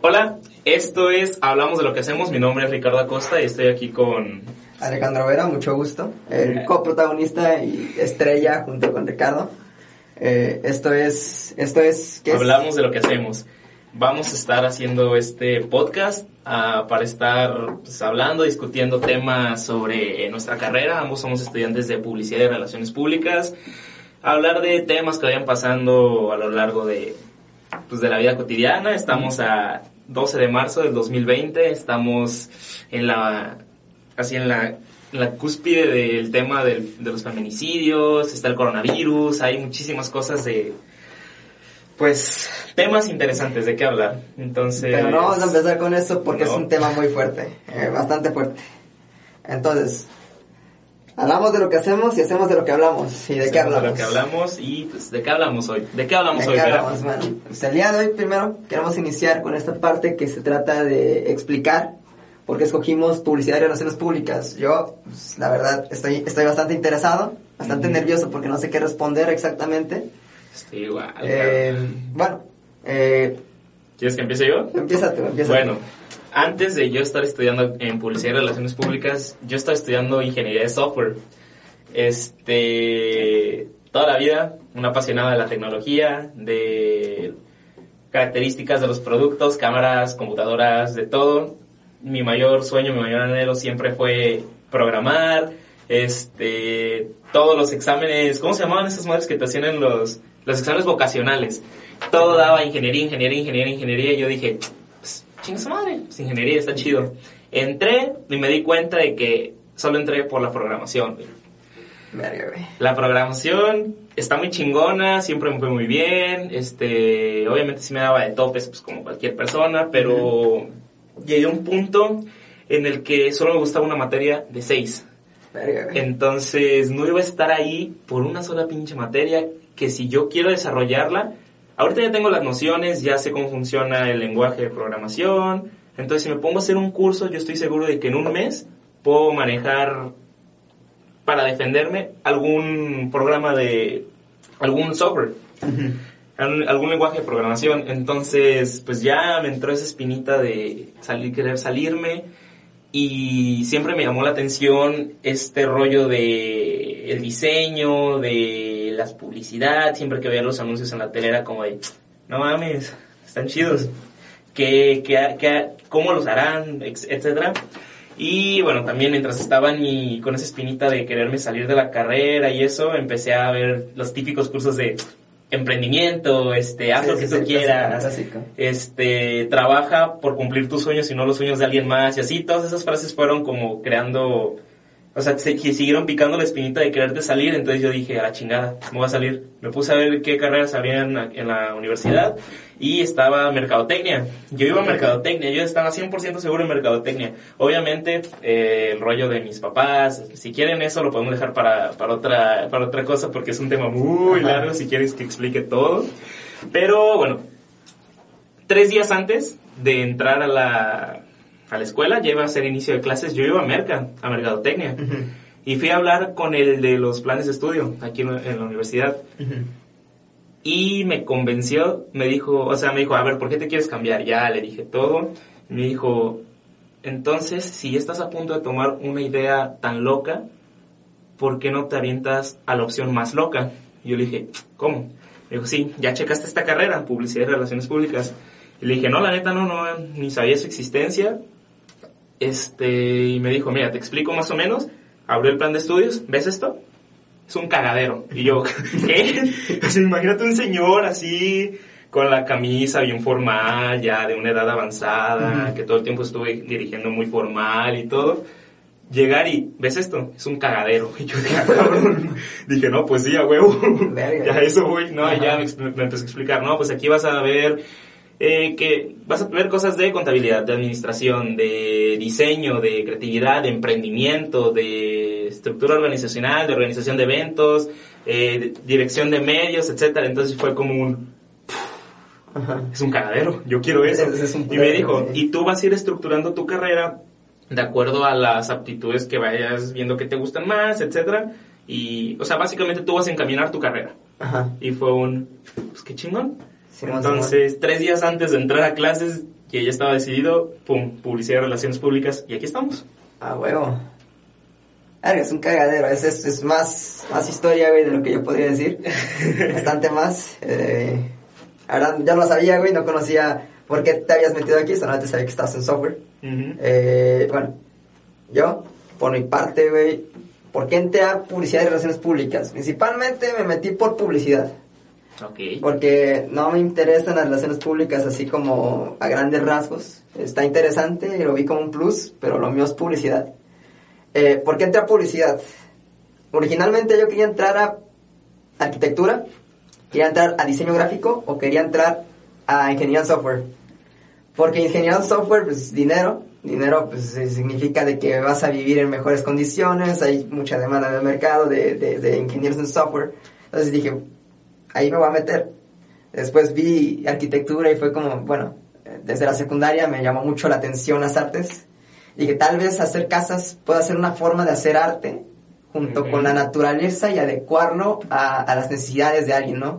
Hola, esto es Hablamos de lo que hacemos. Mi nombre es Ricardo Acosta y estoy aquí con Alejandro Vera, mucho gusto. El coprotagonista y estrella junto con Ricardo. Eh, esto es, esto es, ¿qué es? Hablamos de lo que hacemos. Vamos a estar haciendo este podcast ah, para estar pues, hablando, discutiendo temas sobre nuestra carrera. Ambos somos estudiantes de publicidad y relaciones públicas. Hablar de temas que vayan pasando a lo largo de, pues, de la vida cotidiana. Estamos a 12 de marzo del 2020. Estamos en la, así en la, en la cúspide del tema del- de los feminicidios. Está el coronavirus. Hay muchísimas cosas de, pues, temas interesantes de qué hablar. Entonces. Pero no vamos a empezar con eso porque es un tema muy fuerte, eh, bastante fuerte. Entonces, hablamos de lo que hacemos y hacemos de lo que hablamos. ¿Y de qué hablamos? lo que hablamos y pues, de qué hablamos hoy. ¿De qué hablamos ¿De hoy, qué hablamos? Bueno, pues el día de hoy primero queremos iniciar con esta parte que se trata de explicar por qué escogimos publicidad y relaciones públicas. Yo, pues, la verdad, estoy, estoy bastante interesado, bastante Ujú. nervioso porque no sé qué responder exactamente. Sí, igual. Eh, bueno, eh, ¿Quieres que empiece yo? empieza tú, empieza Bueno, tú. Antes de yo estar estudiando en publicidad y relaciones públicas, yo estaba estudiando ingeniería de software. Este, toda la vida, una apasionada de la tecnología, de características de los productos, cámaras, computadoras, de todo. Mi mayor sueño, mi mayor anhelo siempre fue programar, este, todos los exámenes, ¿cómo se llamaban esas madres que te hacían en los, los exámenes vocacionales? Todo daba ingeniería, ingeniería, ingeniería, ingeniería, y yo dije, chinga su madre, pues, ingeniería está chido. Entré y me di cuenta de que solo entré por la programación. güey. La programación está muy chingona, siempre me fue muy bien, este, obviamente sí me daba de topes, pues como cualquier persona, pero llegué a un punto en el que solo me gustaba una materia de seis. Verga. Entonces no iba a estar ahí por una sola pinche materia que si yo quiero desarrollarla, ahorita ya tengo las nociones, ya sé cómo funciona el lenguaje de programación, entonces si me pongo a hacer un curso, yo estoy seguro de que en un mes puedo manejar para defenderme algún programa de algún software algún lenguaje de programación. Entonces, pues ya me entró esa espinita de salir, querer salirme. Y siempre me llamó la atención este rollo de el diseño, de las publicidad. Siempre que veía los anuncios en la tele era como de, no mames, están chidos. ¿Qué, qué, qué- cómo los harán? Etcétera. Y bueno, también mientras estaba mi- con esa espinita de quererme salir de la carrera y eso, empecé a ver los típicos cursos de emprendimiento, este, haz Sí, lo que sí, tú quieras, clásico. este, trabaja por cumplir tus sueños y no los sueños de alguien más, y así, todas esas frases fueron como creando, o sea, se, siguieron picando la espinita de quererte salir, entonces yo dije, a la chingada, me voy a salir. Me puse a ver qué carreras había en la, en la universidad, y estaba mercadotecnia. Yo iba a mercadotecnia, yo estaba 100% seguro en mercadotecnia. Obviamente, eh, el rollo de mis papás, si quieren eso lo podemos dejar para, para, otra, para otra cosa, porque es un tema muy Ajá. largo, si quieres que explique todo. Pero bueno, tres días antes de entrar a la, a la escuela, ya iba a ser inicio de clases, yo iba a Merca, a Mercadotecnia. Ujú, Y fui a hablar con el de los planes de estudio aquí en, en la universidad. ujú. Y me convenció, me dijo, o sea, me dijo, a ver, ¿por qué te quieres cambiar? Ya le dije todo. Me dijo, entonces, si estás a punto de tomar una idea tan loca, ¿por qué no te avientas a la opción más loca? Y yo le dije, ¿cómo? Me dijo, sí, ya checaste esta carrera, publicidad y relaciones públicas. Y le dije, no, la neta no, no, ni sabía su existencia. Este, y me dijo, mira, te explico más o menos. Abrió el plan de estudios, ¿ves esto? Es un cagadero. Y yo, ¿qué? Sea, imagínate un señor así, con la camisa bien formal, ya de una edad avanzada, que todo el tiempo estuve dirigiendo muy formal y todo. Llegar y, ¿ves esto? Es un cagadero. Y yo dije, "Ah, cabrón. dije, no, pues sí, a huevo. Ya eso voy. No, y ya me, me empezó a explicar, no, pues aquí vas a ver eh, que vas a ver cosas de contabilidad, de administración, de diseño, de creatividad, de emprendimiento, de estructura organizacional, de organización de eventos, eh, de- dirección de medios, etcétera. Entonces fue como un Ajá. es un cagadero, yo quiero eso. Es- es y me dijo, y tú vas a ir estructurando tu carrera de acuerdo a las aptitudes que vayas viendo que te gustan más, etcétera. Y, o sea, básicamente tú vas a encaminar tu carrera. Ajá. Y fue un, pues qué chingón. Simón, Entonces, tres días antes de entrar a clases, que ya estaba decidido, pum, publicidad relaciones públicas, y aquí estamos. Ah, huevo. Es un cagadero, es, es, es más, más historia, güey, de lo que yo podría decir. Bastante más. Eh, ahora ya lo sabía, güey, no conocía por qué te habías metido aquí, solamente sabía que estabas en software. Eh, bueno, yo, por mi parte, güey, ¿por qué entré a publicidad y relaciones públicas? Principalmente me metí por publicidad. Ok. Porque no me interesan las relaciones públicas así como a grandes rasgos. Está interesante, lo vi como un plus, pero lo mío es publicidad. Eh, ¿Por qué entré a publicidad? Originalmente yo quería entrar a arquitectura, quería entrar a diseño gráfico o quería entrar a ingeniería en software. Porque ingeniería en software, pues dinero, dinero pues significa de que vas a vivir en mejores condiciones, hay mucha demanda en el mercado de, de ingenieros en software. Entonces dije, ahí me voy a meter. Después vi arquitectura y fue como, bueno, desde la secundaria me llamó mucho la atención las artes. Dije, tal vez hacer casas pueda ser una forma de hacer arte junto con la naturaleza y adecuarlo a, a las necesidades de alguien, ¿no?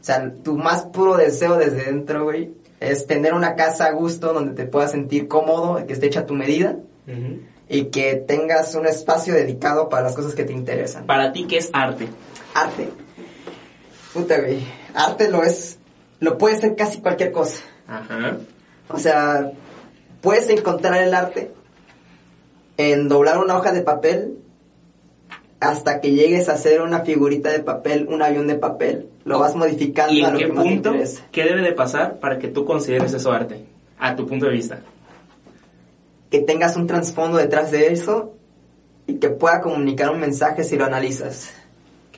O sea, tu más puro deseo desde dentro, güey, es tener una casa a gusto donde te puedas sentir cómodo, que esté hecha a tu medida Ujú. y que tengas un espacio dedicado para las cosas que te interesan. Para ti, ¿qué es arte? Arte. Puta, güey. Arte lo es. Lo puede ser casi cualquier cosa. Ajá. O sea, puedes encontrar el arte en doblar una hoja de papel hasta que llegues a hacer una figurita de papel, un avión de papel. Lo vas modificando ¿Y a en lo qué que más punto, interesa. qué debe de pasar para que tú consideres eso arte? A tu punto de vista. Que tengas un trasfondo detrás de eso y que pueda comunicar un mensaje si lo analizas.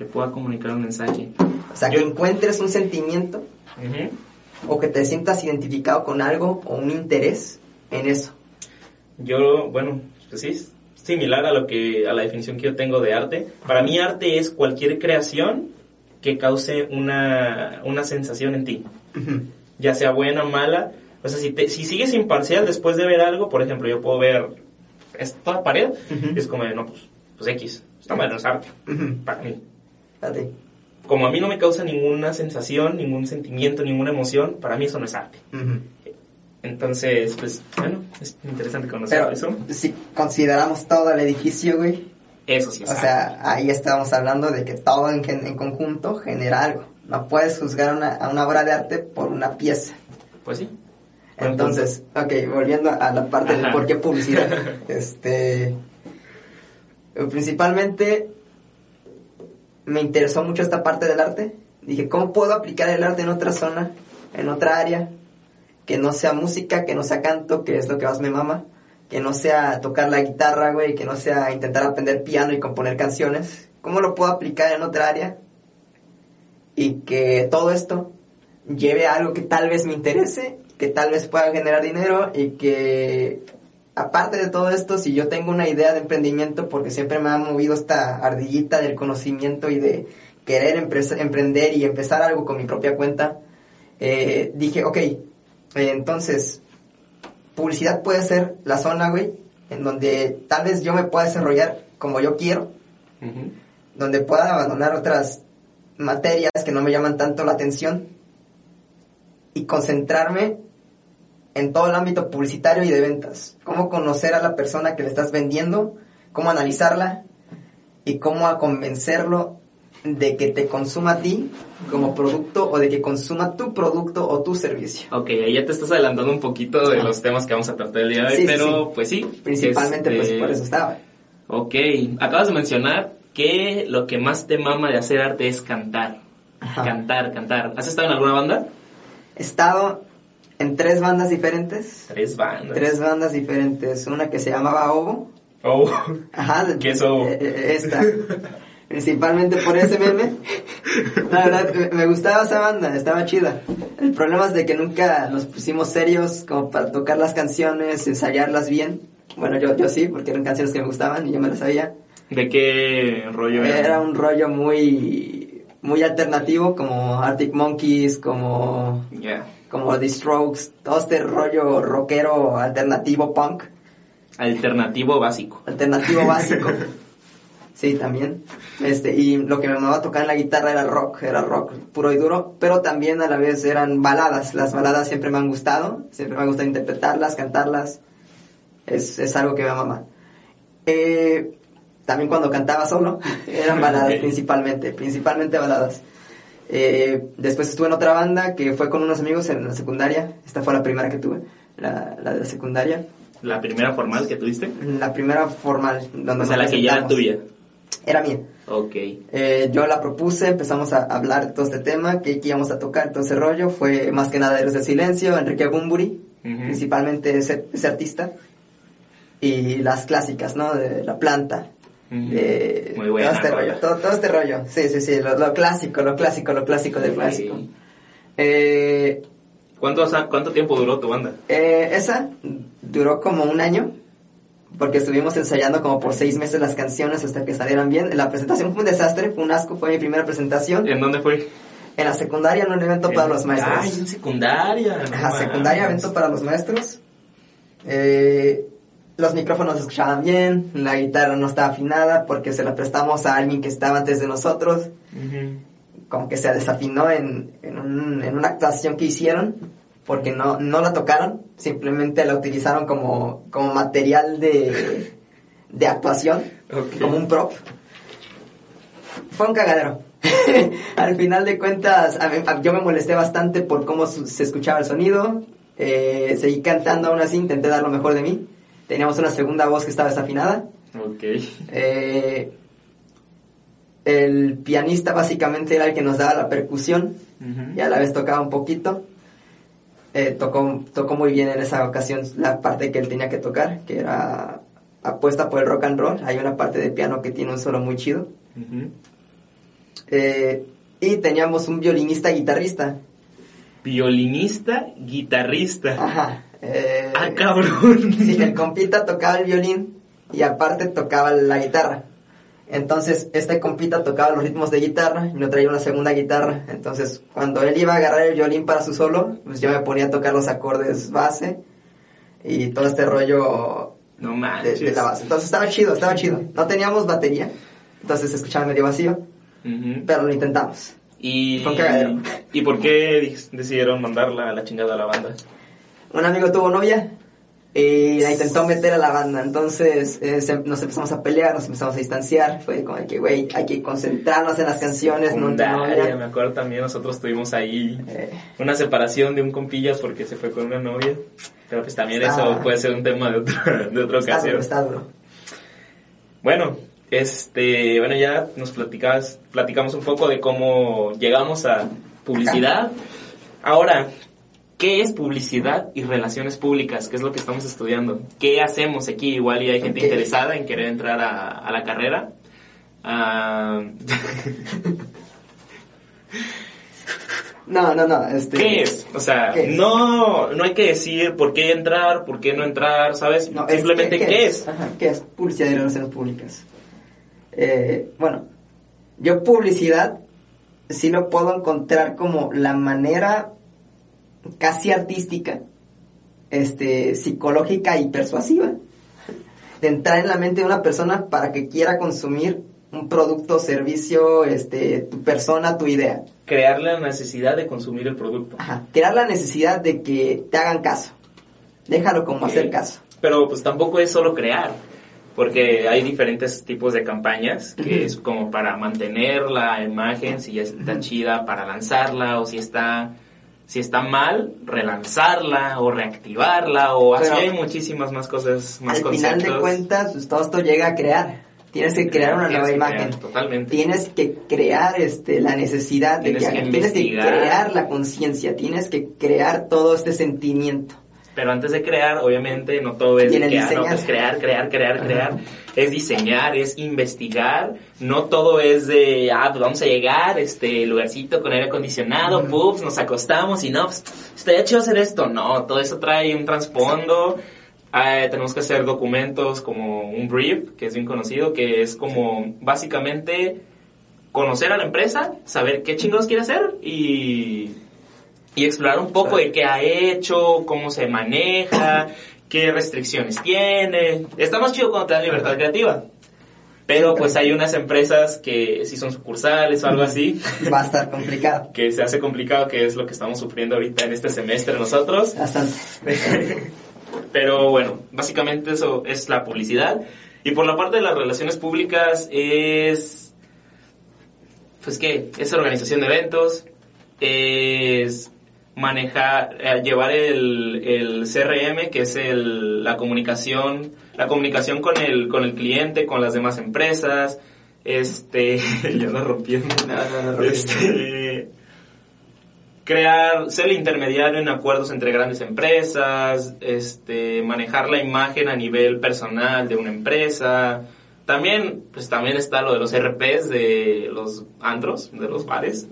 Que pueda comunicar un mensaje. O sea, Yo- que encuentres un sentimiento Ujú. o que te sientas identificado con algo o un interés en eso. Yo, bueno, pues sí, similar a lo que a la definición que yo tengo de arte. Para mí arte es cualquier creación que cause una, una sensación en ti, ya sea buena o mala. O sea, si, te- si sigues imparcial después de ver algo, por ejemplo, yo puedo ver esta pared, Ujú. y es como de, no, pues, pues X, esta madre no es arte, Ujú. para mí. Fíjate. Como a mí no me causa ninguna sensación, ningún sentimiento, ninguna emoción, para mí eso no es arte. Entonces, pues, bueno, es interesante conocer Pero eso. si consideramos todo el edificio, güey, Eso sí es o arte. sea, ahí estábamos hablando de que todo en, en conjunto genera algo. No puedes juzgar una, a una obra de arte por una pieza. Pues sí. Buen Entonces, ok, volviendo a la parte Ajá. por qué publicidad. este, principalmente me interesó mucho esta parte del arte. Dije, ¿cómo puedo aplicar el arte en otra zona, en otra área? Que no sea música, que no sea canto, que es lo que más me mama. Que no sea tocar la guitarra, güey, que no sea intentar aprender piano y componer canciones. ¿Cómo lo puedo aplicar en otra área? Y que todo esto lleve a algo que tal vez me interese, que tal vez pueda generar dinero y que aparte de todo esto, si yo tengo una idea de emprendimiento, porque siempre me ha movido esta ardillita del conocimiento y de querer emprender y empezar algo con mi propia cuenta, eh, dije, ok, eh, entonces, publicidad puede ser la zona, güey, en donde tal vez yo me pueda desarrollar como yo quiero, donde pueda abandonar otras materias que no me llaman tanto la atención y concentrarme en todo el ámbito publicitario y de ventas. Cómo conocer a la persona que le estás vendiendo, cómo analizarla y cómo a convencerlo de que te consuma a ti como producto o de que consuma tu producto o tu servicio. Ok, ahí ya te estás adelantando un poquito de los temas que vamos a tratar el día de hoy, Sí, sí, pero sí. pues sí. Principalmente pues este, por eso estaba. Ok, acabas de mencionar que lo que más te mama de hacer arte es cantar. Ajá. Cantar, cantar. ¿Has estado en alguna banda? He estado en tres bandas diferentes. Tres bandas. Tres bandas diferentes. Una que se llamaba Ovo. Oh, Ajá. ¿Qué es Ovo? eh, eh, Esta. Principalmente por ese meme. La verdad, me- gustaba esa banda, estaba chida. El problema es de que nunca nos pusimos serios como para tocar las canciones, ensayarlas bien. Bueno, yo, yo sí, porque eran canciones que me gustaban y yo me las sabía. ¿de qué rollo era? Era un rollo muy, muy alternativo, como Arctic Monkeys, como, Ya. Como The Strokes, todo este rollo rockero alternativo punk. Alternativo básico. alternativo básico. Sí, también. Este, y lo que me amaba tocar en la guitarra era rock, era rock puro y duro, pero también a la vez eran baladas. Las baladas siempre me han gustado, siempre me ha gustado interpretarlas, cantarlas. Es, es algo que me mama. Eh, también cuando cantaba solo, eran baladas principalmente, principalmente baladas. Eh, después estuve en otra banda que fue con unos amigos en la secundaria. Esta fue la primera que tuve, la, la de la secundaria. ¿La primera formal que tuviste? La primera formal. Donde o sea, la que ya era tuya. Era mía. Ok. Eh, yo la propuse, empezamos a hablar de todo este tema, que, íbamos a tocar, todo ese rollo. Fue más que nada Héroes del Silencio, Enrique Bumburi, principalmente ese, ese, artista. Y las clásicas, ¿no? De La Planta. De, Muy buena. Todo este rollo, todo, este rollo. Sí, sí, sí, lo, clásico, lo clásico, lo clásico del clásico. Eh, ¿Cuánto, ¿Cuánto tiempo duró tu banda? Eh, esa duró como un año porque estuvimos ensayando como por seis meses las canciones hasta que salieran bien. La presentación fue un desastre, fue un asco, fue mi primera presentación. ¿En dónde fue? En la secundaria, en un evento para los maestros. Ay, en secundaria. Ajá, secundaria, evento para los maestros. Eh, los micrófonos se escuchaban bien, la guitarra no estaba afinada porque se la prestamos a alguien que estaba antes de nosotros. Como que se desafinó en, en, un, en una actuación que hicieron porque no, no la tocaron, simplemente la utilizaron como, como material de, de actuación, como un prop. Fue un cagadero. Al final de cuentas, yo me molesté bastante por cómo se escuchaba el sonido. Eh, seguí cantando aún así, intenté dar lo mejor de mí. Teníamos una segunda voz que estaba desafinada. Eh, el pianista básicamente era el que nos daba la percusión y a la vez tocaba un poquito. Eh, tocó, tocó muy bien en esa ocasión la parte que él tenía que tocar, que era apuesta por el rock and roll. Hay una parte de piano que tiene un solo muy chido. Eh, y teníamos un violinista guitarrista. Violinista guitarrista. Ajá. Eh, ah, cabrón. Sí, el compita tocaba el violín y aparte tocaba la guitarra. Entonces, este compita tocaba los ritmos de guitarra y no traía una segunda guitarra. Entonces, cuando él iba a agarrar el violín para su solo, pues yo me ponía a tocar los acordes base y todo este rollo no. De, la base. Entonces, estaba chido, estaba chido. No teníamos batería, entonces se escuchaba medio vacío, pero lo intentamos. Y, ¿Y por qué decidieron mandarla a la chingada a la banda? Un amigo tuvo novia y la intentó meter a la banda. Entonces eh, nos empezamos a pelear, nos empezamos a distanciar. Fue como que, güey, hay que concentrarnos en las canciones. No me acuerdo también, nosotros tuvimos ahí eh. una separación de un compilla porque se fue con una novia. Pero pues también eso puede ser un tema de, otra de otra ocasión. está duro. Bueno, este, bueno, ya nos platicabas, platicamos un poco de cómo llegamos a publicidad. Ahora, ¿Qué es publicidad y relaciones públicas? ¿Qué es lo que estamos estudiando? ¿Qué hacemos aquí? Igual y hay gente interesada en querer entrar a, la carrera. Ah, no, no, no. Este, ¿Qué es? O sea, no, no hay que decir por qué entrar, por qué no entrar, ¿sabes? Simplemente ¿qué, es? ¿Qué es publicidad y relaciones públicas? Eh, bueno, yo publicidad sí lo puedo encontrar como la manera casi artística, este, psicológica y persuasiva, de entrar en la mente de una persona para que quiera consumir un producto, servicio, este, tu persona, tu idea. Crear la necesidad de consumir el producto. Ajá, crear la necesidad de que te hagan caso. Déjalo como hacer caso. Pero pues tampoco es solo crear, porque hay diferentes tipos de campañas, que es como para mantener la imagen, si ya está chida, para lanzarla o si está si está mal, relanzarla o reactivarla o así hay muchísimas más cosas, más al final de cuentas, pues, todo esto llega a crear. Tienes que crear una nueva imagen. totalmente. Tienes que crear este la necesidad de que, tienes que crear la conciencia, tienes que crear todo este sentimiento. Pero antes de crear, obviamente, no todo es que, ah, pues, crear, crear, crear, crear. Es diseñar, es investigar. No todo es de, ah, pues vamos a llegar, este lugarcito con aire acondicionado, puffs, nos acostamos y no, pues estaría chido hacer esto. No, todo eso trae un trasfondo. Ah, tenemos que hacer documentos como un brief, que es bien conocido, que es como básicamente conocer a la empresa, saber qué chingos quiere hacer y y explorar un poco de qué ha hecho, cómo se maneja, qué restricciones tiene. Está más chido cuando te dan libertad creativa. Pero pues hay unas empresas que si son sucursales o algo así, Va a estar complicado. que se hace complicado, que es lo que estamos sufriendo ahorita en este semestre nosotros. Bastante. Pero bueno, básicamente eso es la publicidad. Y por la parte de las relaciones públicas es, pues qué, es organización de eventos, es manejar, eh, llevar el, el CRM, que es el, la comunicación, la comunicación con el, con el cliente, con las demás empresas, este, ya ando rompiendo, No, no, no, este, crear, ser el intermediario en acuerdos entre grandes empresas, este, manejar la imagen a nivel personal de una empresa. También, pues también está lo de los RPs de los antros, de los bares.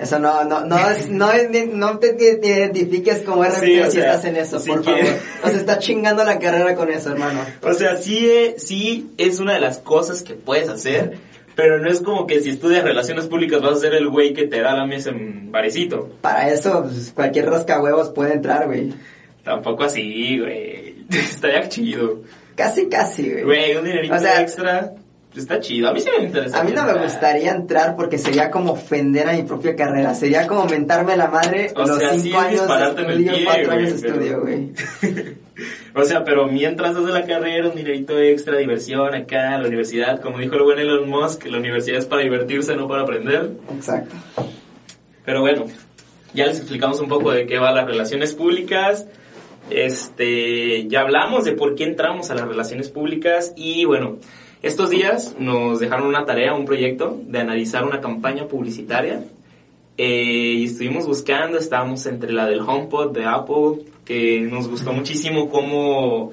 Eso no, no, no, es, no, es no te, identifiques como RP Sí, o si sea, estás en eso, por favor. Nos está chingando la carrera con eso, hermano. O sea, sí, eh, sí es una de las cosas que puedes hacer, pero no es como que si estudias relaciones públicas vas a ser el güey que te da la mesa en barecito. Para eso, pues, cualquier rascahuevos puede entrar, güey. Tampoco así, güey. Estaría chido. Casi, casi, güey. Güey, un dinerito O sea, extra. Está chido. A mí sí me interesa. A mí no me gustaría entrar porque sería como ofender a mi propia carrera. Sería como mentarme la madre O los sea, sí cinco es años de estudio, pie, cuatro güey, años de estudio, güey. O sea, pero mientras haces la carrera, un dinerito extra, diversión acá, la universidad, como dijo el buen Elon Musk, la universidad es para divertirse, no para aprender. Exacto. Pero bueno, ya les explicamos un poco de qué va las relaciones públicas. Este, ya hablamos de por qué entramos a las relaciones públicas y bueno, estos días nos dejaron una tarea, un proyecto de analizar una campaña publicitaria eh, y estuvimos buscando, estábamos entre la del HomePod de Apple, que nos gustó muchísimo cómo,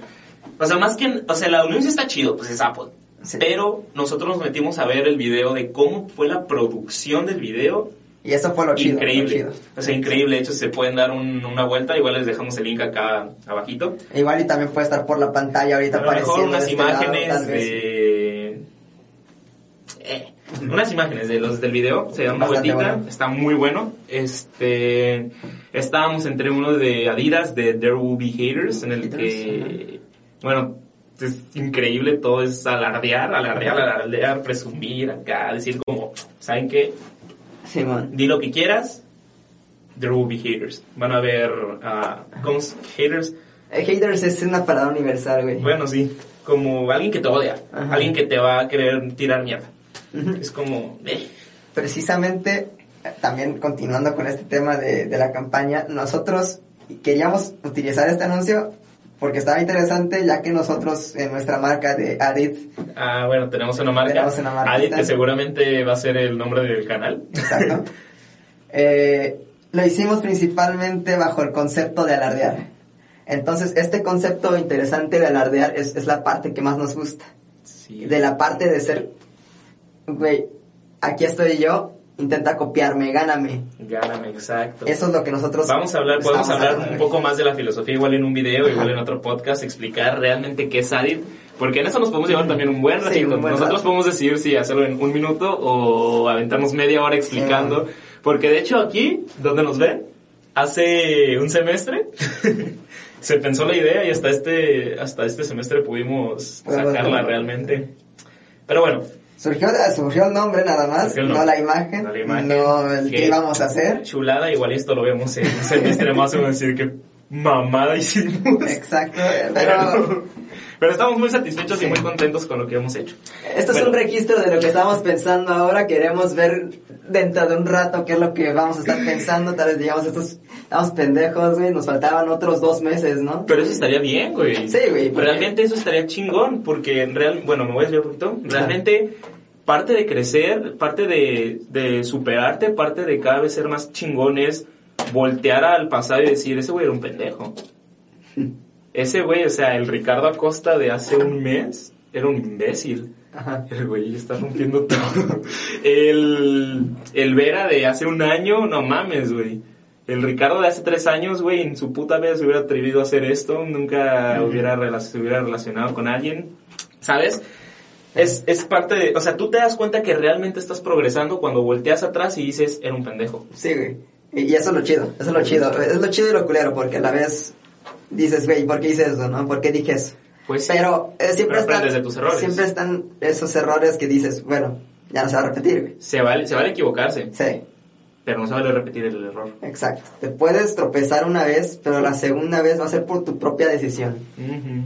o sea, más que, o sea, el anuncio está chido, pues es Apple. Sí. Pero nosotros nos metimos a ver el video de cómo fue la producción del video Y eso fue lo chido. increíble. lo chido. O sea, increíble. De hecho, se pueden dar un- una vuelta. Igual les dejamos el link acá abajito. Igual y también puede estar por la pantalla ahorita A lo mejor unas este lado, imágenes vez. de... Unas imágenes de los del video. Se dan una vueltita. bueno. Está muy bueno. Este... Estábamos entre uno de Adidas, de There Will Be Haters, en el que... Bueno, es increíble. Todo es alardear, alardear, alardear, presumir acá. Decir como, ¿saben qué? Di lo que quieras, there will be haters. Van a haber, ah, ¿cómo es? Haters. Eh, haters es una palabra universal, güey. Bueno, sí, como alguien que te odia, Ajá. alguien que te va a querer tirar mierda. Es como, eh, Precisamente, también continuando con este tema de, de la campaña, nosotros queríamos utilizar este anuncio porque estaba interesante, ya que nosotros en nuestra marca de Adit, ah, bueno, tenemos una marca, Tenemos una. Adit, que seguramente va a ser el nombre del canal. exacto, eh, lo hicimos principalmente bajo el concepto de alardear. Entonces, este concepto interesante de alardear es, es la parte que más nos gusta. Sí. De la parte de ser, güey, aquí estoy yo, intenta copiarme, gáname. Gáname, exacto. Eso es lo que nosotros Vamos a hablar, podemos hablar hablando, un poco más de la filosofía, igual en un video, igual en otro podcast, explicar realmente qué es Adit, porque en eso nos podemos llevar también un buen Sí, ratito. un buen Nosotros rato. podemos decidir si hacerlo en un minuto o aventarnos media hora explicando, porque de hecho aquí, donde nos ven, hace un semestre se pensó la idea y hasta este, hasta este semestre pudimos sacarla realmente. Pero bueno, Surgió, surgió el nombre nada más, no nombre. la imagen, No la imagen. no el que ¿Qué? íbamos a hacer. chulada, igual esto lo vemos en un semestre más, vamos a decir que mamada hicimos. Exacto, pero Pero, estamos muy satisfechos Sí. y muy contentos con lo que hemos hecho. esto es Bueno. un registro de lo que estamos pensando ahora. Queremos ver dentro de un rato qué es lo que vamos a estar pensando. Tal vez digamos, estos, estamos pendejos, güey, nos faltaban otros dos meses, ¿no? Pero eso estaría bien, güey. Sí, güey, Realmente eso estaría chingón, porque en real, bueno, me voy a desviar un poquito. Realmente, parte de crecer, parte de, de superarte, parte de cada vez ser más chingón es voltear al pasado y decir, ese güey era un pendejo. Ese güey, o sea, el Ricardo Acosta de hace un mes era un imbécil. Ajá. El güey está rompiendo todo. El, el Vera de hace un año, no mames, güey. El Ricardo de hace tres años, güey, en su puta vida se hubiera atrevido a hacer esto, nunca hubiera se hubiera relacionado con alguien, ¿sabes? Es, es parte de, o sea, tú te das cuenta que realmente estás progresando cuando volteas atrás y dices, era un pendejo. Sí, güey. Y eso es lo chido, eso es lo chido. Es lo chido y lo culero, porque a la vez dices, güey, ¿por qué hice eso, no? ¿Por qué dije eso? Pues sí. Pero eh, siempre, Pero están, de tus errores. siempre están esos errores que dices, bueno, ya no se va a repetir, güey. Se vale, se vale equivocarse, Sí, pero no se vale repetir el error. exacto. Te puedes tropezar una vez, pero la segunda vez va a ser por tu propia decisión. Ujú.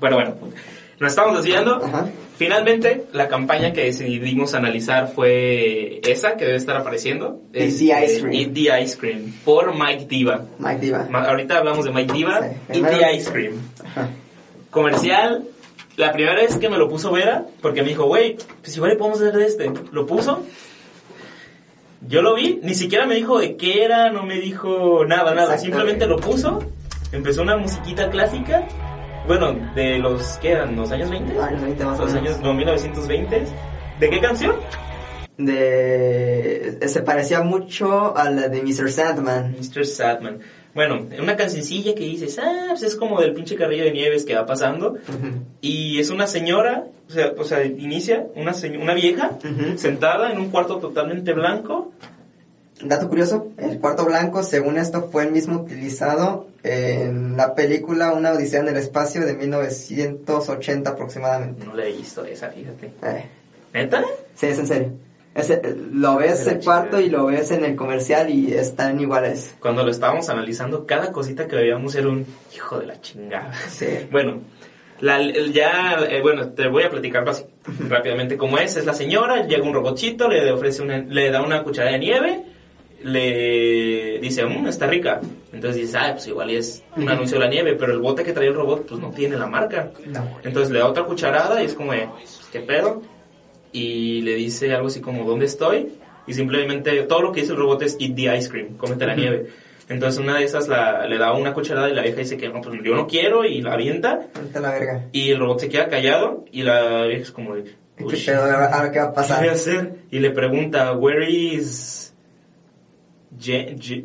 Bueno, bueno, nos estamos desviando. Ajá. Finalmente, la campaña que decidimos analizar fue esa que debe estar apareciendo. Eat Es, the eh, Ice Cream. Eat the Ice Cream, por Mike Diva. Mike Diva. Ma- Ahorita hablamos de Mike Diva. Sí, Eat the Ice Cream. Ajá. Comercial. La primera vez que me lo puso Vera, porque me dijo, güey, pues igual le podemos hacer de este. Lo puso. Yo lo vi, ni siquiera me dijo de qué era, no me dijo nada, nada. Simplemente lo puso. Empezó una musiquita clásica. Bueno, de los, ¿qué eran? ¿Los años 20? Años 20 más o Los años no, 1920. ¿De qué canción? De... Se parecía mucho a la de Mr. Sandman. Mr. Sadman. Bueno, una cancioncilla que dices, ah, pues es como del pinche carrillo de nieves que va pasando. Y es una señora, o sea, o sea inicia una, una vieja Ujú. sentada en un cuarto totalmente blanco. Dato curioso, el cuarto blanco, según esto, fue el mismo utilizado en la película Una Odisea en el Espacio de 1980 aproximadamente. No la he visto esa, fíjate. Eh, ¿Neta? sí, es en serio. Ese, lo ves el cuarto y lo ves en el comercial y están iguales. Cuando lo estábamos analizando, cada cosita que veíamos era un hijo de la chingada. Sí. Bueno, la, ya, eh, bueno, te voy a platicar basi- rápidamente cómo es. Es la señora, llega un robotcito, le ofrece una, le da una cucharada de nieve, le dice, mmm, está rica. Entonces dices, ah, pues igual es un anuncio de la nieve, pero el bote que trae el robot, pues no tiene la marca. No. Entonces le da otra cucharada y es como, de, pues, ¿qué pedo? Y le dice algo así como, ¿dónde estoy? Y simplemente todo lo que dice el robot es, eat the ice cream, cómete la Ujú. nieve. Entonces una de esas la, le da una cucharada y la vieja dice que no, pues yo no quiero y la avienta. La verga. Y el robot se queda callado y la vieja es como de, ¿Qué "Uy, pedo? Qué va a ¿qué voy a pasar. hacer? Y le pregunta, where is... Je- Je-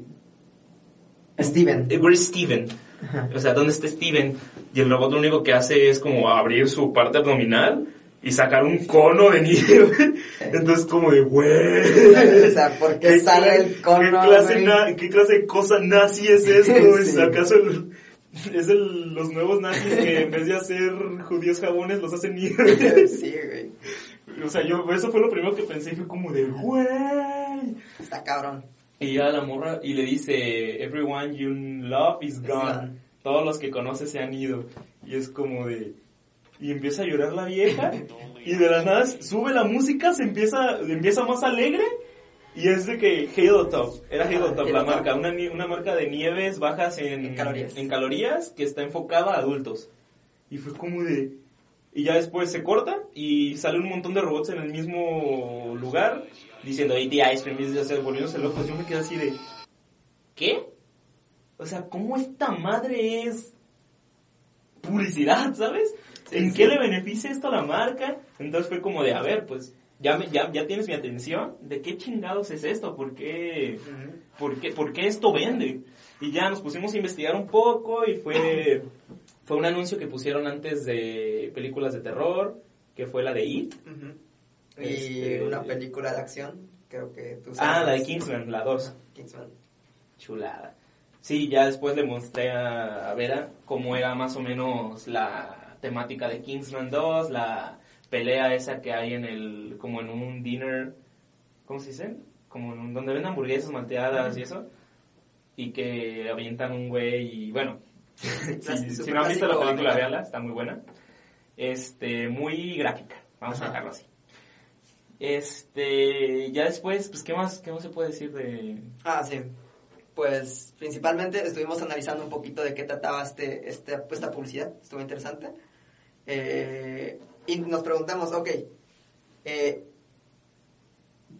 Steven. eh, where is Steven? Ajá. O sea, ¿dónde está Steven? Y el robot lo único que hace es como abrir su parte abdominal y sacar un cono de nieve. Entonces como de, güey. O sea, ¿por qué sale el cono, ¿qué clase, na- ¿Qué clase de cosa nazi es esto? ¿Es Sí. acaso el- es el- los nuevos nazis que en vez de hacer judíos jabones los hacen nieve? Sí, güey. O sea, yo, eso fue lo primero que pensé fue como de, güey. Está cabrón. Y llega la morra y le dice, everyone you love is gone. Todos los que conoces se han ido. Y es como de... Y empieza a llorar la vieja y de la nada sube la música, se empieza, empieza más alegre y es de que Halo Top, era Halo Ajá, Top Halo la marca, una, una marca de nieves bajas en, En calorías. en calorías que está enfocada a adultos. Y fue como de... Y ya después se corta y sale un montón de robots en el mismo lugar diciendo AT Ice Cream y se volviéndose locos. Yo me quedé así de... ¿Qué? O sea, ¿cómo esta madre es publicidad, ¿sabes? ¿En sí. qué le beneficia esto a la marca? Entonces fue como de, a ver, pues ya, me- ya, ya tienes mi atención. ¿De qué chingados es esto? ¿Por qué, por qué, por qué esto vende? Y ya nos pusimos a investigar un poco y fue, fue un anuncio que pusieron antes de películas de terror, que fue la de It. Y Este- una película de acción, creo que tú Ah, sabes. la de Kingsman, la 2. Kingsman. Chulada. Sí, ya después le mostré a Vera cómo era más o menos la temática de Kingsman 2, la pelea esa que hay en el, como en un dinner, ¿cómo se dice? Como en un- donde venden hamburguesas malteadas y eso, y que avientan un güey y bueno, si, no han visto la película, véanla, está muy buena. Este, muy gráfica, vamos a dejarlo así. Este, ya después, pues, ¿qué más, qué más se puede decir de, Ah, sí. Pues principalmente estuvimos analizando un poquito de qué trataba este, este, pues, esta publicidad. Estuvo interesante. Eh, y nos preguntamos, ok, eh,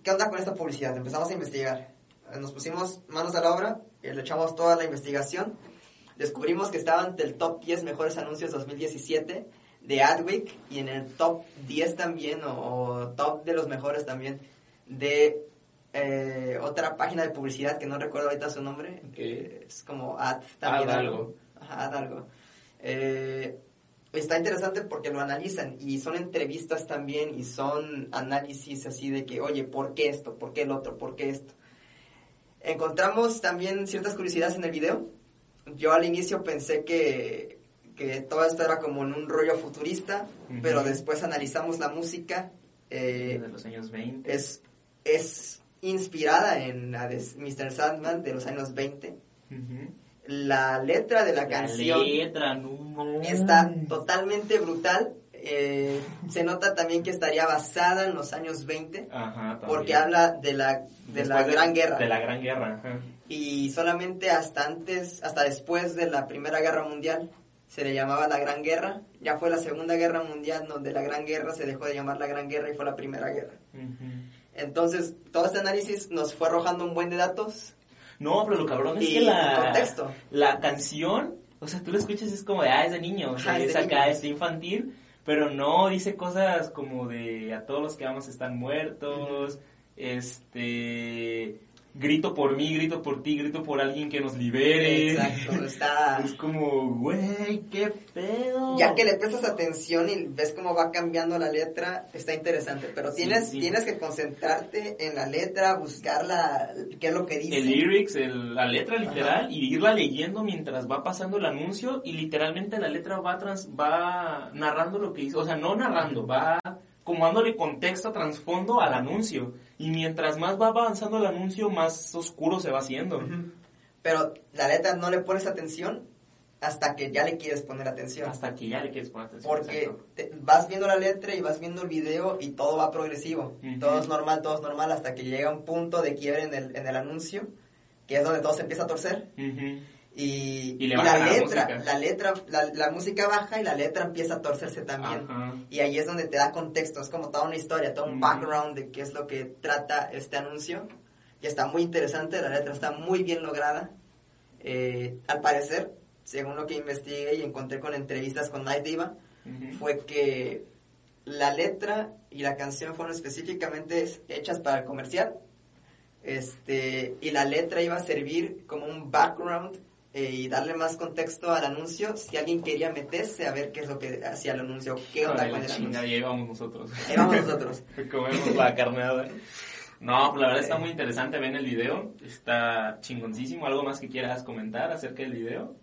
¿qué onda con esta publicidad? Empezamos a investigar. Eh, Nos pusimos manos a la obra y le echamos toda la investigación. Descubrimos que estaban entre el top 10 mejores anuncios 2017 de Adweek y en el top 10 también, o, o top de los mejores también, de eh, otra página de publicidad que no recuerdo ahorita su nombre, que es como Ad también. Ad algo. Ajá, Ad algo. Eh, está interesante porque lo analizan y son entrevistas también y son análisis así de que, oye, ¿por qué esto? ¿Por qué el otro? ¿Por qué esto? Encontramos también ciertas curiosidades en el video. Yo al inicio pensé que, que todo esto era como en un rollo futurista, Ujú. pero después analizamos la música. eh, de los años 20. es, es inspirada en la de Mr. Sandman de los años 20. Ujú. La letra de la, canción letra, no. está totalmente brutal. eh, se nota también que estaría basada en los años 20 Ajá, porque habla de la, de la Después Gran Guerra. De la Gran Guerra, ajá. Y solamente hasta antes, hasta después de la Primera Guerra Mundial, se le llamaba la Gran Guerra. Ya fue la Segunda Guerra Mundial donde la Gran Guerra se dejó de llamar la Gran Guerra y fue la Primera Guerra. Entonces, todo este análisis nos fue arrojando un buen de datos No, pero lo cabrón es y que la, contexto. la canción, o sea, tú la escuchas y es como de, ah, es de niño, o sea, Ajá, es de acá, niños. es infantil, pero no, dice cosas como de, a todos los que amas están muertos, este, grito por mí, grito por ti, grito por alguien que nos libere. Exacto, está... Es como, güey, qué pedo. Ya que le prestas atención y ves cómo va cambiando la letra, está interesante. Pero tienes, sí. tienes que concentrarte en la letra, buscar la, qué es lo que dice. el lyrics, el- la letra literal, y irla leyendo mientras va pasando el anuncio, y literalmente la letra va, trans, va narrando lo que hizo, o sea, no narrando, va como dándole contexto, trasfondo al anuncio. Y mientras más va avanzando el anuncio, más oscuro se va haciendo. Pero la letra no le pones atención hasta que ya le quieres poner atención. Hasta que ya le quieres poner atención. Porque te- vas viendo la letra y vas viendo el video y todo va progresivo. Todo es normal, todo es normal hasta que llega un punto de quiebre en el, en el anuncio, que es donde todo se empieza a torcer. Y, Y y la la letra, música. la letra, la, la música baja y la letra empieza a torcerse también. Ajá. Y ahí es donde te da contexto, es como toda una historia, todo un Ujú. background de qué es lo que trata este anuncio. Y está muy interesante, la letra está muy bien lograda. Eh, al parecer, según lo que investigué y encontré con entrevistas con Night Diva, fue que la letra y la canción fueron específicamente hechas para el comercial. Este, y la letra iba a servir como un background eh, y darle más contexto al anuncio si alguien quería meterse a ver qué es lo que hacía el anuncio, qué onda con el anuncio. y ahí vamos nosotros. Ahí vamos nosotros. Comemos la carneada. No, la verdad está muy interesante, ven el video, está chingoncísimo. ¿Algo más que quieras comentar acerca del video?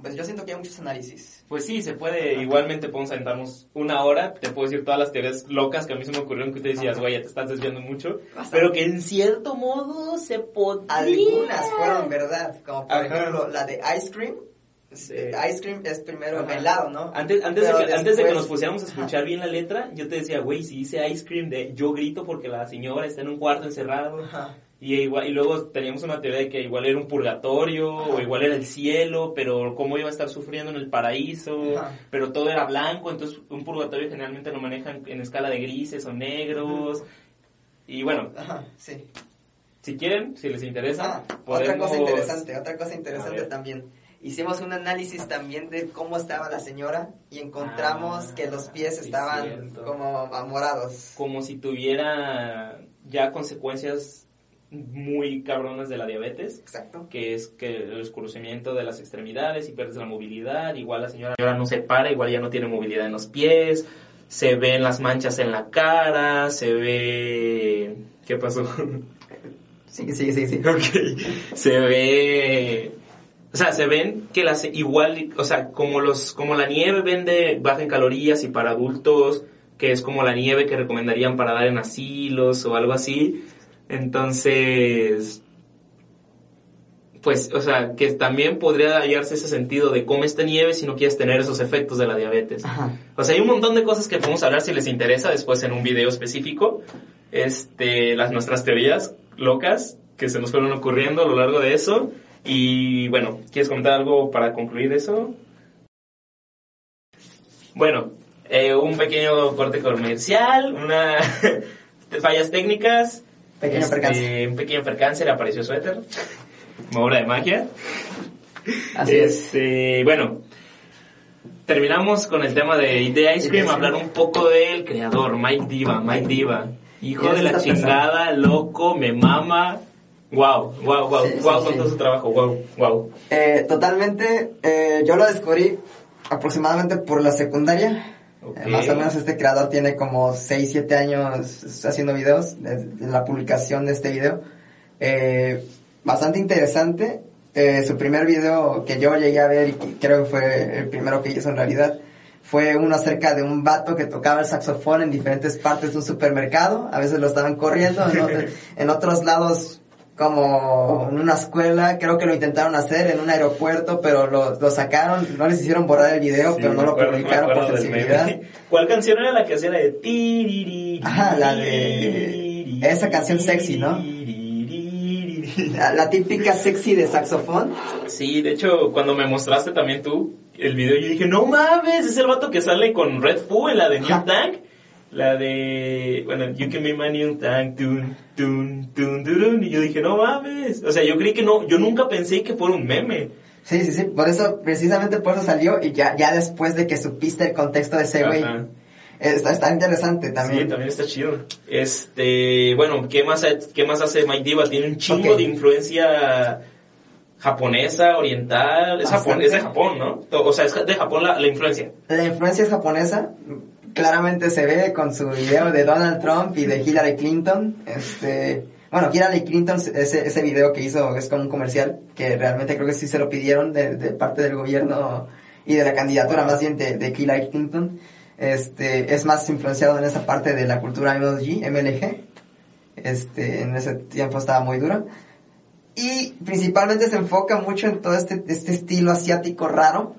Pues yo siento que hay muchos análisis. Pues sí, se puede, igualmente podemos sentarnos una hora, te puedo decir todas las teorías locas que a mí se me ocurrieron que te decías, güey, ya te estás desviando mucho, Bastante. pero que en cierto modo se podría... Algunas fueron verdad, como por Ajá. ejemplo la de Ice Cream. Sí. Eh, Ice Cream es primero Ajá. helado, ¿no? Antes, antes, de que, antes de que nos pusiéramos a escuchar bien la letra, yo te decía, güey, si dice ice cream de yo grito porque la señora está en un cuarto encerrado. Ajá. Y, igual, y luego teníamos una teoría de que igual era un purgatorio o igual era el cielo, pero cómo iba a estar sufriendo en el paraíso, Ajá. pero todo era blanco, entonces un purgatorio generalmente lo manejan en escala de grises o negros. Y bueno, Ajá, sí. si quieren, si les interesa, Ah, Otra podemos... cosa interesante, otra cosa interesante también. Hicimos un análisis también de cómo estaba la señora y encontramos Ah, que los pies estaban como amorados. Como si tuviera ya consecuencias muy cabronas de la diabetes. Exacto. que es que el oscurecimiento de las extremidades y pierdes la movilidad, igual la señora, no se para, igual ya no tiene movilidad en los pies, se ven las manchas en la cara, se ve... ¿Qué pasó? Sí, sí, sí, sí. ok, se ve... O sea, se ven que las igual, o sea, como los como la nieve vende baja en calorías y para adultos, que es como la nieve que recomendarían para dar en asilos o algo así. Entonces, pues, o sea, que también podría hallarse ese sentido de cómo esta nieve si no quieres tener esos efectos de la diabetes. Ajá. O sea, hay un montón de cosas que podemos hablar si les interesa después en un video específico. Este, las nuestras teorías locas que se nos fueron ocurriendo a lo largo de eso. Y bueno, ¿quieres comentar algo para concluir eso? Bueno, eh, un pequeño corte comercial, una fallas técnicas. Pequeño este, percance. Un pequeño percance, le apareció suéter. Obra de magia. Así es. Este, bueno, terminamos con el tema de, de Ice Cream, hablar un poco del creador, Mike Diva, Mike Diva. Hijo ¿Quién de la chingada, loco, me mama. Wow, wow, wow, Sí, sí, wow con sí. todo su trabajo, wow, wow. Eh, totalmente, eh, yo lo descubrí aproximadamente por la secundaria. Eh, más o menos este creador tiene como 6, 7 años haciendo videos, la publicación de este video. Eh, bastante interesante. Eh, su primer video que yo llegué a ver y que creo que fue el primero que hizo en realidad, fue uno acerca de un vato que tocaba el saxofón en diferentes partes de un supermercado, a veces lo estaban corriendo, en, en otros lados como en una escuela, creo que lo intentaron hacer en un aeropuerto, pero lo, lo sacaron, no les hicieron borrar el video, pero no lo publicaron por sensibilidad. ¿Cuál canción era la que hacía la de ti? Ajá, la de esa canción sexy, ¿no? La, la, típica sexy de saxofón. Sí, de hecho, cuando me mostraste también tú el video, yo dije, no mames, es el vato que sale con Red Foo en la de New Tank. La de, bueno, You Can Be My New Tank, tun, tun, tun, tun, y yo dije, no mames. O sea, yo creí que no, yo nunca pensé que fuera un meme. Sí, sí, sí, por eso, precisamente por eso salió, y ya, ya después de que supiste el contexto de ese güey. Está, está, interesante también. Sí, también está chido. Este, bueno, ¿qué más, qué más hace Mike Diva? Tiene un chingo okay. de influencia japonesa, oriental, es, Japón, es de Japón, ¿no? O sea, es de Japón la, la influencia. La influencia es japonesa, claramente se ve con su video de Donald Trump y de Hillary Clinton. Este, bueno, Hillary Clinton, ese, ese video que hizo es como un comercial, que realmente creo que sí se lo pidieron de, parte del gobierno y de la candidatura más bien de, Hillary Clinton. Este, es más influenciado en esa parte de la cultura MLG, MLG. Este, en ese tiempo estaba muy duro. Y principalmente se enfoca mucho en todo este, este estilo asiático raro,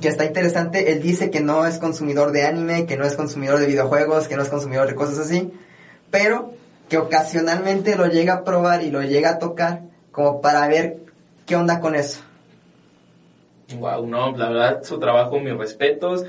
que está interesante. Él dice que no es consumidor de anime, que no es consumidor de videojuegos, que no es consumidor de cosas así, pero que ocasionalmente lo llega a probar y lo llega a tocar como para ver qué onda con eso. Wow, no, la verdad, su trabajo, mis respetos.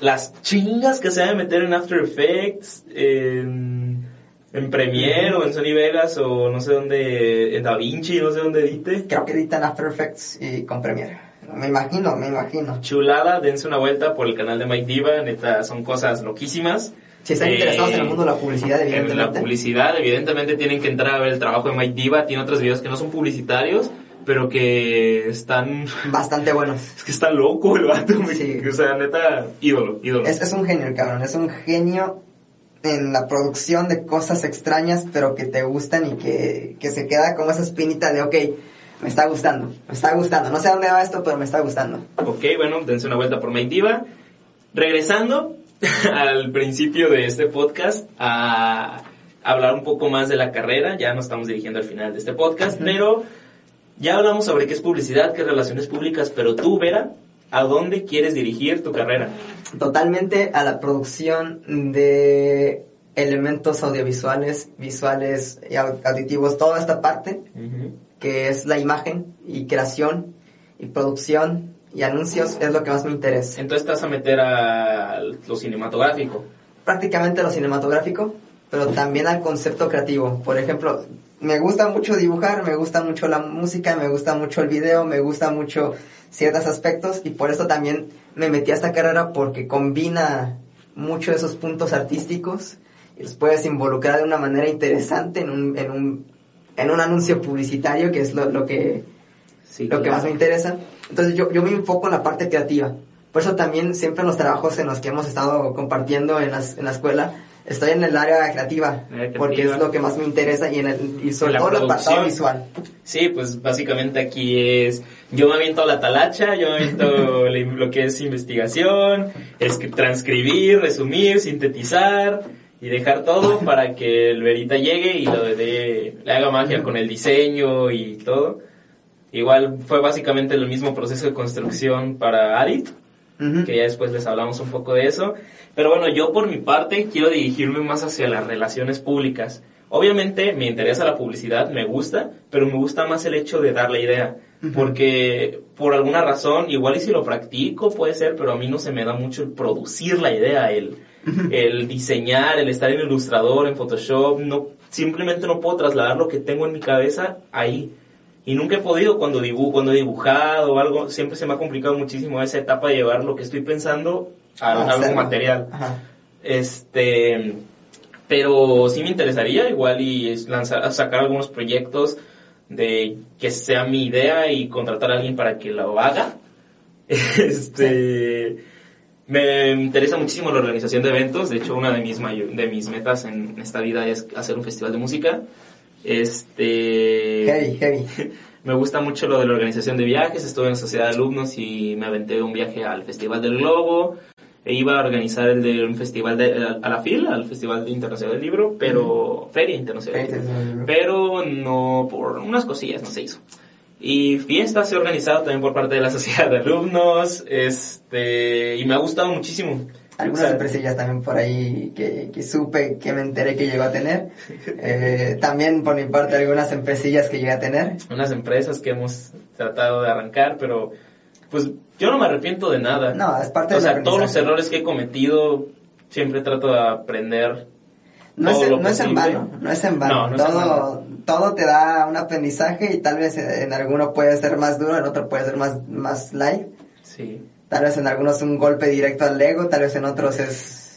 Las chingas que se deben meter en After Effects, en, en Premiere o en Sony Vegas o no sé dónde, en DaVinci, no sé dónde edite. Creo que edita en After Effects y con Premiere. Me imagino, me imagino. Chulada, dense una vuelta por el canal de Mike Diva, neta, son cosas loquísimas. Si están eh, interesados en el mundo de la publicidad, evidentemente. En la publicidad, evidentemente tienen que entrar a ver el trabajo de Mike Diva. Tiene otros videos que no son publicitarios, pero que están... Bastante buenos. Es que está loco el vato, sí. o sea, neta, ídolo, ídolo. Es, es un genio el cabrón, es un genio en la producción de cosas extrañas, pero que te gustan y que, que se queda como esa espinita de, ok, me está gustando, me está gustando. No sé a dónde va esto, pero me está gustando. Ok, bueno, dense una vuelta por Mike Diva. Regresando al principio de este podcast a hablar un poco más de la carrera, ya nos estamos dirigiendo al final de este podcast, uh -huh. pero ya hablamos sobre qué es publicidad, qué es relaciones públicas, pero tú, Vera, ¿a dónde quieres dirigir tu carrera? Totalmente a la producción de elementos audiovisuales, visuales y auditivos, toda esta parte. Uh -huh que es la imagen y creación y producción y anuncios es lo que más me interesa. Entonces te vas a meter a lo cinematográfico. Prácticamente a lo cinematográfico, pero también al concepto creativo. Por ejemplo, me gusta mucho dibujar, me gusta mucho la música, me gusta mucho el video, me gusta mucho ciertos aspectos y por eso también me metí a esta carrera porque combina mucho esos puntos artísticos y los puedes involucrar de una manera interesante en un, en un en un anuncio publicitario, que es lo, lo que, sí, lo claro. que más me interesa. Entonces yo, yo me enfoco en la parte creativa. Por eso también siempre en los trabajos en los que hemos estado compartiendo en, las, en la escuela, estoy en el área creativa, creativa, porque es lo que más me interesa y, en el, y sobre todo el apartado visual. Sí, pues básicamente aquí es, yo me aviento la talacha, yo me aviento lo que es investigación, es transcribir, resumir, sintetizar, y dejar todo para que el Verita llegue y lo de, le haga magia con el diseño y todo. Igual fue básicamente el mismo proceso de construcción para Adit, uh -huh. que ya después les hablamos un poco de eso. Pero bueno, yo por mi parte quiero dirigirme más hacia las relaciones públicas. Obviamente me interesa la publicidad, me gusta, pero me gusta más el hecho de dar la idea. Uh -huh. Porque por alguna razón, igual y si lo practico puede ser, pero a mí no se me da mucho el producir la idea, el el diseñar, el estar en Ilustrador, en Photoshop, no, simplemente no puedo trasladar lo que tengo en mi cabeza ahí. Y nunca he podido cuando dibujo, cuando he dibujado o algo, siempre se me ha complicado muchísimo esa etapa de llevar lo que estoy pensando a, ah, algo material. Ajá. Este, pero sí me interesaría igual y lanzar, sacar algunos proyectos de que sea mi idea y contratar a alguien para que lo haga. Este. Me interesa muchísimo la organización de eventos. De hecho, una de mis, de mis metas en esta vida es hacer un festival de música. Este. Heavy, heavy. Me gusta mucho lo de la organización de viajes. Estuve en Sociedad de Alumnos y me aventé un viaje al Festival del Globo. E iba a organizar el de un festival de, a la fila, al Festival Internacional del Libro, pero Feria Internacional. Feria Internacional del Libro. Pero no por unas cosillas no se hizo. Y fiestas he organizado también por parte de la Sociedad de Alumnos, este, y me ha gustado muchísimo. Algunas O empresillas también por ahí que, que supe, que me enteré que llegó a tener. Eh, también por mi parte algunas empresillas que llegué a tener. unas empresas que hemos tratado de arrancar, pero pues yo no me arrepiento de nada. No, es parte o del sea, todos los errores que he cometido siempre trato de aprender. No es, no es en vano, no es en vano. No, no es en todo, todo te da un aprendizaje y tal vez en alguno puede ser más duro, en otro puede ser más, más light. Sí. Tal vez en algunos un golpe directo al ego, tal vez en otros es...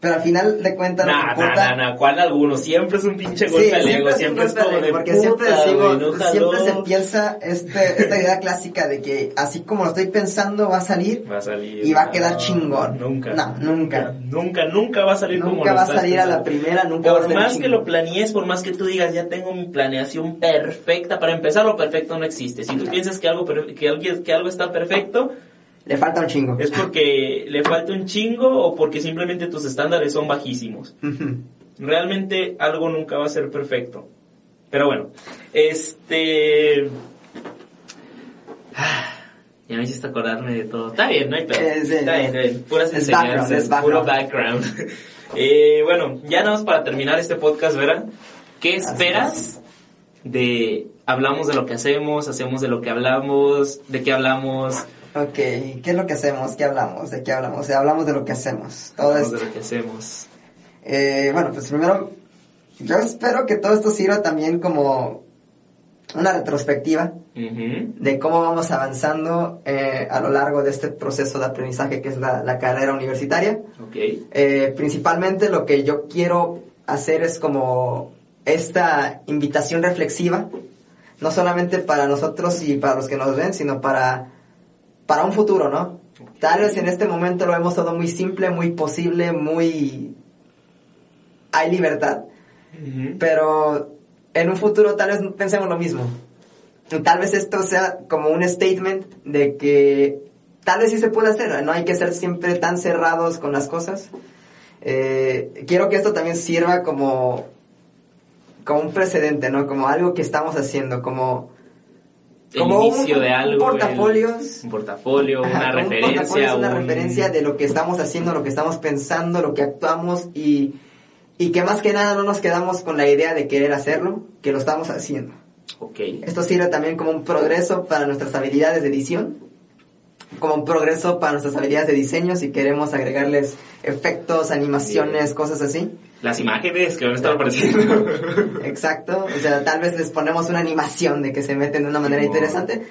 Pero al final de cuentas que Nah, importa... nah, nah, ¿cuál alguno? Siempre es un pinche Sí, golpe al ego, siempre es como de porque puta, siempre decimos, no siempre se piensa este, esta idea clásica de que así como lo estoy pensando va a salir Va a salir. y va a quedar no, chingón. Nunca. No, nunca. Nunca, nunca va a salir como Nunca va a salir a la primera, nunca va a Por más que lo planees, por más que tú digas, ya tengo mi planeación perfecta, para empezar lo perfecto no existe. Si tú No. piensas que algo, que, alguien, que algo está perfecto, Le falta un chingo. es porque le falta un chingo o porque simplemente tus estándares son bajísimos. Realmente algo nunca va a ser perfecto. Pero bueno, este... Ah, Ya me hiciste acordarme de todo. Está bien, no hay pedo. Eh, sí. Está bien, está bien. Puras Es background, enseñanzas, puro background. Eh, bueno, ya nada más para terminar este podcast, ¿verdad? ¿Qué esperas de... Hablamos de lo que hacemos, hacemos de lo que hablamos, de qué hablamos, Ok, ¿qué es lo que hacemos? ¿Qué hablamos? ¿De qué hablamos? O sea, hablamos de lo que hacemos. Todo hablamos esto. de lo que hacemos. Eh, bueno, pues primero, yo espero que todo esto sirva también como una retrospectiva Ujú. de cómo vamos avanzando eh, a lo largo de este proceso de aprendizaje que es la, la carrera universitaria. Ok. Eh, principalmente lo que yo quiero hacer es como esta invitación reflexiva, no solamente para nosotros y para los que nos ven, sino para, para un futuro, ¿no? Tal vez en este momento lo vemos todo muy simple, muy posible, muy... hay libertad, pero en un futuro tal vez pensemos lo mismo. Tal vez esto sea como un statement de que tal vez sí se puede hacer, no hay que ser siempre tan cerrados con las cosas. Eh, quiero que esto también sirva como, como un precedente, ¿no? Como algo que estamos haciendo, como... El como inicio un- de un algo. portafolios. el- un portafolio, Ajá, una un referencia. es una un- referencia de lo que estamos haciendo, lo que estamos pensando, lo que actuamos y, y que más que nada no nos quedamos con la idea de querer hacerlo, que lo estamos haciendo. Ok. Esto sirve también como un progreso para nuestras habilidades de edición, como un progreso para nuestras habilidades de diseño si queremos agregarles efectos, animaciones, Bien. cosas así. Las imágenes que van a estar apareciendo. Exacto, o sea, tal vez les ponemos una animación de que se meten de una manera interesante.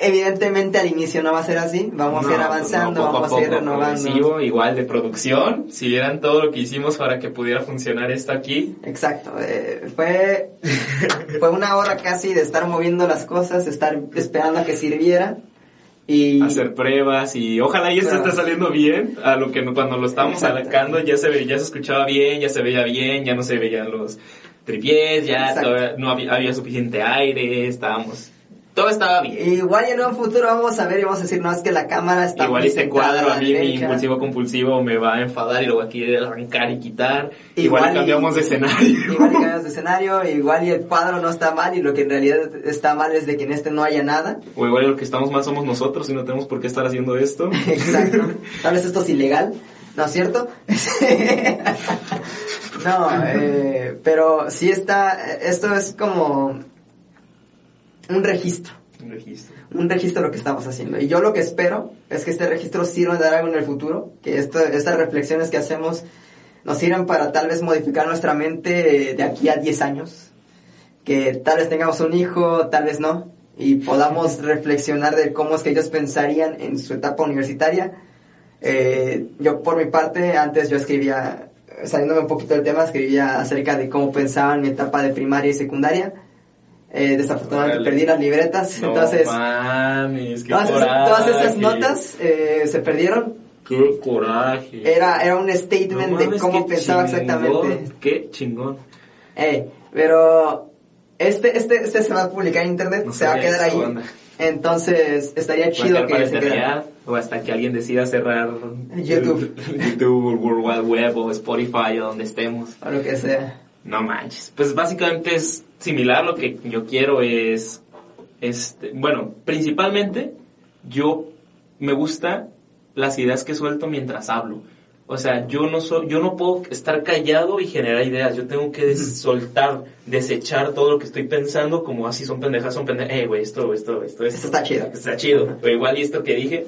Evidentemente al inicio no va a ser así, vamos a ir No, avanzando, no, poco vamos a, ir poco, renovando. progresivo, igual de producción. Si vieran todo lo que hicimos para que pudiera funcionar esto aquí. Exacto, eh, fue, fue una hora casi de estar moviendo las cosas, estar esperando a que sirviera y Hacer pruebas y ojalá y esto Claro. esté saliendo bien. A lo que cuando lo estábamos sacando ya se, ve- ya se escuchaba bien, ya se veía bien, ya no se veían los tripiés, ya no había, había suficiente aire, estábamos... Todo estaba bien. igual y en un futuro vamos a ver y vamos a decir, no, es que la cámara está Igual este cuadro a mí mi impulsivo compulsivo me va a enfadar y lo voy a querer arrancar y quitar. Igual, Igual y y- cambiamos de escenario. Igual y cambiamos de escenario, igual y el cuadro no está mal y lo que en realidad está mal es de que en este no haya nada. O igual lo que estamos mal somos nosotros y no tenemos por qué estar haciendo esto. Exacto. Tal vez esto es ilegal, ¿no es cierto? no, eh, pero sí está, esto es como un registro, Un registro. un registro de lo que estamos haciendo. Y yo lo que espero es que este registro sirva de algo en el futuro, que esto, estas reflexiones que hacemos nos sirvan para tal vez modificar nuestra mente de aquí a 10 años, que tal vez tengamos un hijo, tal vez no, y podamos reflexionar de cómo es que ellos pensarían en su etapa universitaria. Eh, yo por mi parte, antes yo escribía, saliéndome un poquito del tema, escribía acerca de cómo pensaba en mi etapa de primaria y secundaria. Eh, desafortunadamente perdí las libretas, No entonces mames, qué todas, esas, todas esas notas eh, se perdieron. Qué coraje. Era, era un statement No de mames, cómo qué pensaba chingón, exactamente. Qué chingón. Eh, pero Este, este, este se va a publicar en internet, No se va a quedar ahí. banda. Entonces, estaría chido que se quedara. o hasta que alguien decida cerrar YouTube. YouTube, World Wide Web o Spotify o donde estemos. O lo que sea. No manches. Pues básicamente es similar. Lo que yo quiero es, este, bueno, principalmente yo me gusta las ideas que suelto mientras hablo. O sea, yo no soy, yo no puedo estar callado y generar ideas. Yo tengo que des- soltar, desechar todo lo que estoy pensando, como así son pendejas, son pendejas. Eh, güey, esto, esto, esto, esto. Está chido. Está chido. Pero igual y esto que dije.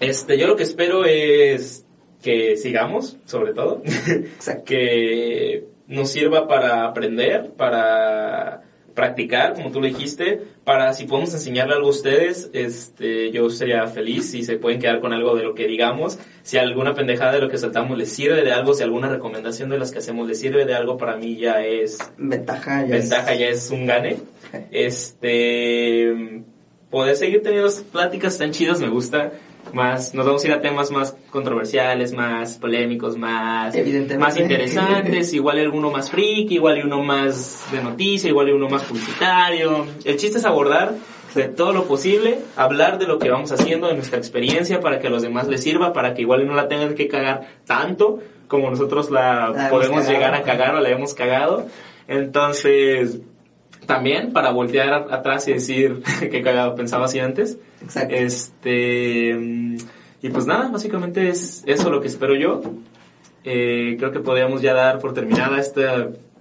Este, yo lo que espero es que sigamos, sobre todo. Exacto. que nos sirva para aprender, para practicar, como tú lo dijiste, para si podemos enseñarle algo a ustedes, este, yo sería feliz si se pueden quedar con algo de lo que digamos, si alguna pendejada de lo que soltamos les sirve de algo, si alguna recomendación de las que hacemos les sirve de algo, para mí ya es Ventaja ya es- ventaja, ya es un gane. Este, poder seguir teniendo pláticas tan chidas me gusta. Más, nos vamos a ir a temas más controversiales, más polémicos, más, más interesantes, igual hay alguno más friki, igual hay uno más de noticia, igual hay uno más publicitario. El chiste es abordar de todo lo posible, hablar de lo que vamos haciendo, de nuestra experiencia, para que a los demás les sirva, para que igual no la tengan que cagar tanto como nosotros la, podemos cagado. llegar a cagar o la hemos cagado. Entonces, también para voltear atrás y decir que pensaba así antes. Exacto. Este, y pues nada, básicamente es eso lo que espero yo. Eh, creo que podríamos ya dar por terminada este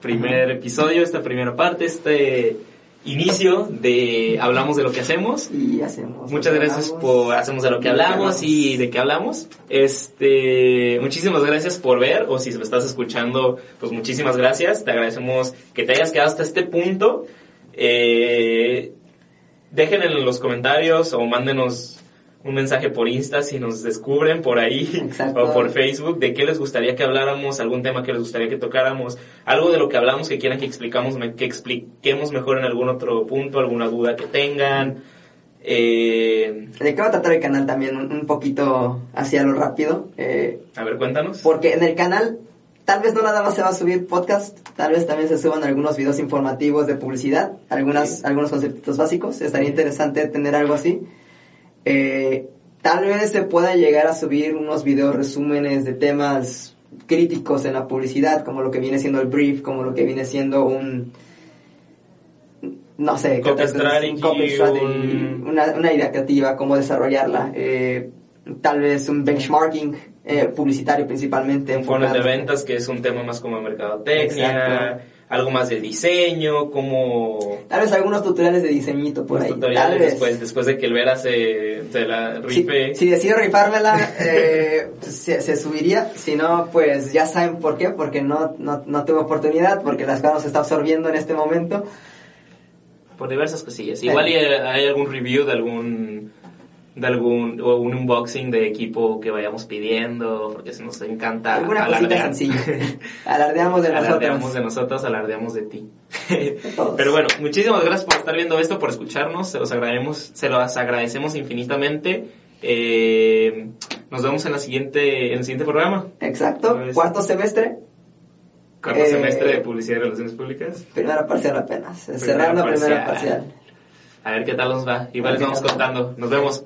primer episodio, esta primera parte, este inicio de hablamos de lo que hacemos. Y hacemos. Muchas gracias hablamos. por hacemos de lo que hablamos. y de qué hablamos. Este, muchísimas gracias por ver o si lo estás escuchando, pues muchísimas gracias. Te agradecemos que te hayas quedado hasta este punto. Eh, dejen en los comentarios o mándenos un mensaje por Insta si nos descubren por ahí Exacto. o por Facebook de qué les gustaría que habláramos, algún tema que les gustaría que tocáramos, algo de lo que hablamos que quieran que explicamos, que expliquemos mejor en algún otro punto, alguna duda que tengan. Eh, ¿De qué va a tratar el canal también? Un, poquito hacia lo rápido. Eh, a ver, cuéntanos. porque en el canal tal vez no nada más se va a subir podcast, tal vez también se suban algunos videos informativos de publicidad, algunas, Sí. algunos conceptos básicos. Estaría interesante tener algo así. Eh, tal vez se pueda llegar a subir unos videos resúmenes de temas críticos en la publicidad, como lo que viene siendo el brief, como lo que viene siendo un no sé, Copy strategy, un copy strategy, un- una, una idea creativa, cómo desarrollarla, eh, tal vez un benchmarking eh, publicitario principalmente. un de ventas que es un tema más como mercadotecnia, Exacto. Algo más del diseño, como Tal vez algunos tutoriales de diseñito por ahí. tutoriales Tal vez. después, después de que el Vera se, se la Si, rife. si decido rifármela, eh, se, se subiría. Si no, pues ya saben por qué. Porque no, no, no tuve oportunidad. Porque las cosas se está absorbiendo en este momento. por diversas cosillas. Igual y hay algún review de algún de algún o un unboxing de equipo que vayamos pidiendo porque se nos encanta Alguna cosita sencilla. Alardeamos de alardeamos nosotros. de nosotros, alardeamos de ti. Pero bueno, muchísimas gracias por estar viendo esto, por escucharnos, se los agradecemos, se los agradecemos infinitamente. Eh, nos vemos en la siguiente en el siguiente programa, Exacto. Cuarto semestre. cuarto Eh, semestre de publicidad y relaciones públicas. Primera parcial apenas. Primera Cerrando primera parcial. A ver qué tal nos va. Igual les vamos contando. Nos vemos.